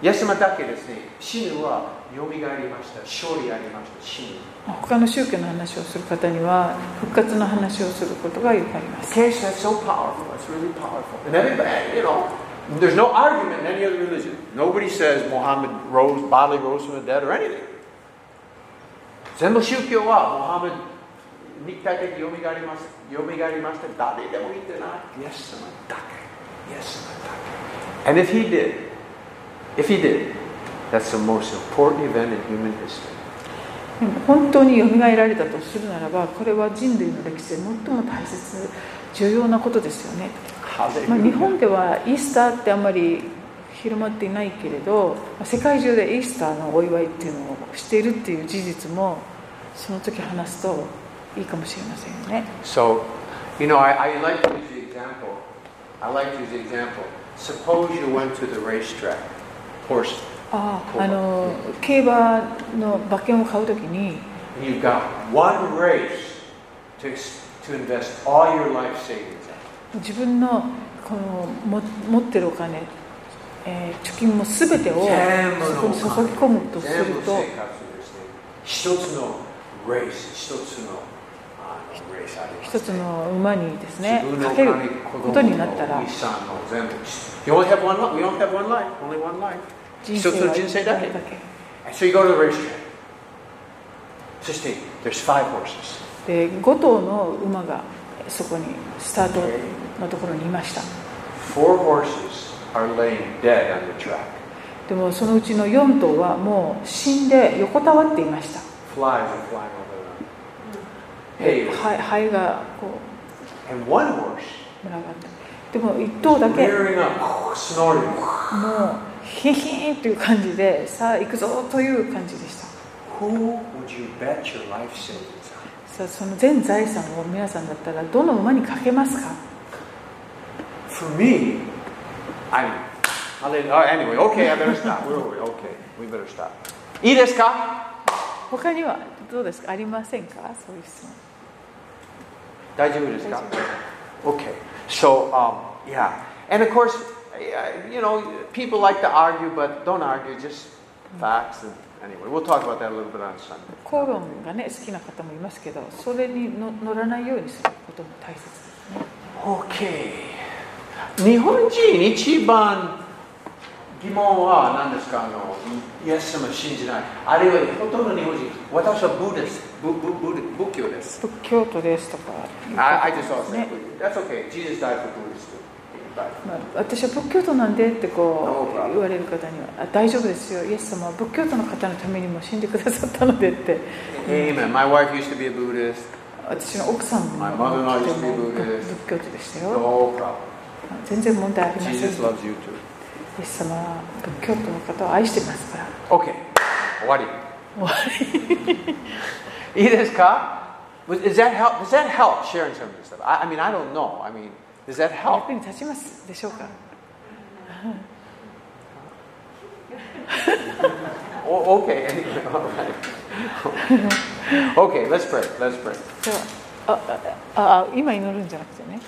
イエス様だけですね、死ぬは蘇りました、勝利ありました、死ぬ。他の宗教の話をする方には復活の話をすることがよくあります Okay, so that's so powerful. That's really powerful. And everybody, you know, there's no argument in any other religion. Nobody says Muhammad rose, bodily rose from the dead or anything. 全部宗教はモハメド 肉体的によみがえりますよみがえりまして誰でもいいってない。イエス様だけ。イエス様だけ。And if he did if he did that's the most important event in human history. でも本当によみがえられたとするならばこれは人類の歴史で最も大切重要なことですよね、まあ、日本ではイースターってあんまり広まっていないけれど世界中でイースターのお祝いっていうのをしているっていう事実もその時話すといいかもしれませんよね So, you know, I, I like to use the example. I like to use the example. Suppose you went to the racetrack, horse, あああの競馬の馬券を買う時に and you've got one race to, to invest all your life savings in. 自分のこのも持ってるお金、えー貯金も全てをそこに注ぎ込むとすると一つのレース、一つの一つの馬にですねかけること供になったら.人一つの生は人生だけ so you go to the racetrack. そして there's five horses. で5頭の馬がそこにスタートのところにいました Four horses are laying dead on the track. でもそのうちの4頭はもう死んで横たわっていました Flies are flying 肺,肺がこう。群がってでも一頭だけもうヒヒンという感じでさあ行くぞという感じでした。さあその全財産を皆さんだったらどの馬にかけますか For me, I'm. いいですか他にはどうですかありませんかそういう質問。大丈夫ですか Okay. So, um, yeah. And of course, yeah, you know, people like to argue, but don't argue, just facts. And anyway, we'll talk about that a little bit on Sunday. 口論がね好きな方もいますけどそれにの乗らないようにすることも大切ですね Okay. 日本人一番 疑問は何ですか？あのイエス様信じない。あるいはほとんどの日本人、私はブーです。ブブブブ仏教です。仏教徒ですとか。あ、ね、あ、あいつはそうですね。That's okay. Jesus died for 私は仏教徒なんでってこう言われる方には、あ大丈夫ですよ。イエス様は仏教徒の方のためにも死んでくださったのでって。Amen. My wife used to be a Buddhist. 私の奥さんも,も仏教徒でしたよ。全然問題ありません。エス様は仏教徒の方を愛してますから Okay. 終わり。終わりいいですか Does that help? Does that help sharing some of this stuff? I, I mean, I don't know. I mean, does that help? 役に立ちますでしょうか O- okay. Anyway, all right. okay. Let's pray. Let's pray. ではああああ今祈るんじゃなくてね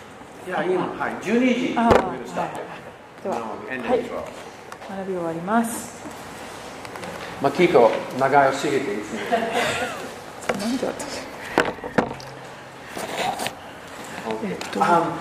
Yeah, 今はい12時。はいでははい at 12. 学び終わりますまあ、結構長すぎていつも。なんで私.えっと Um,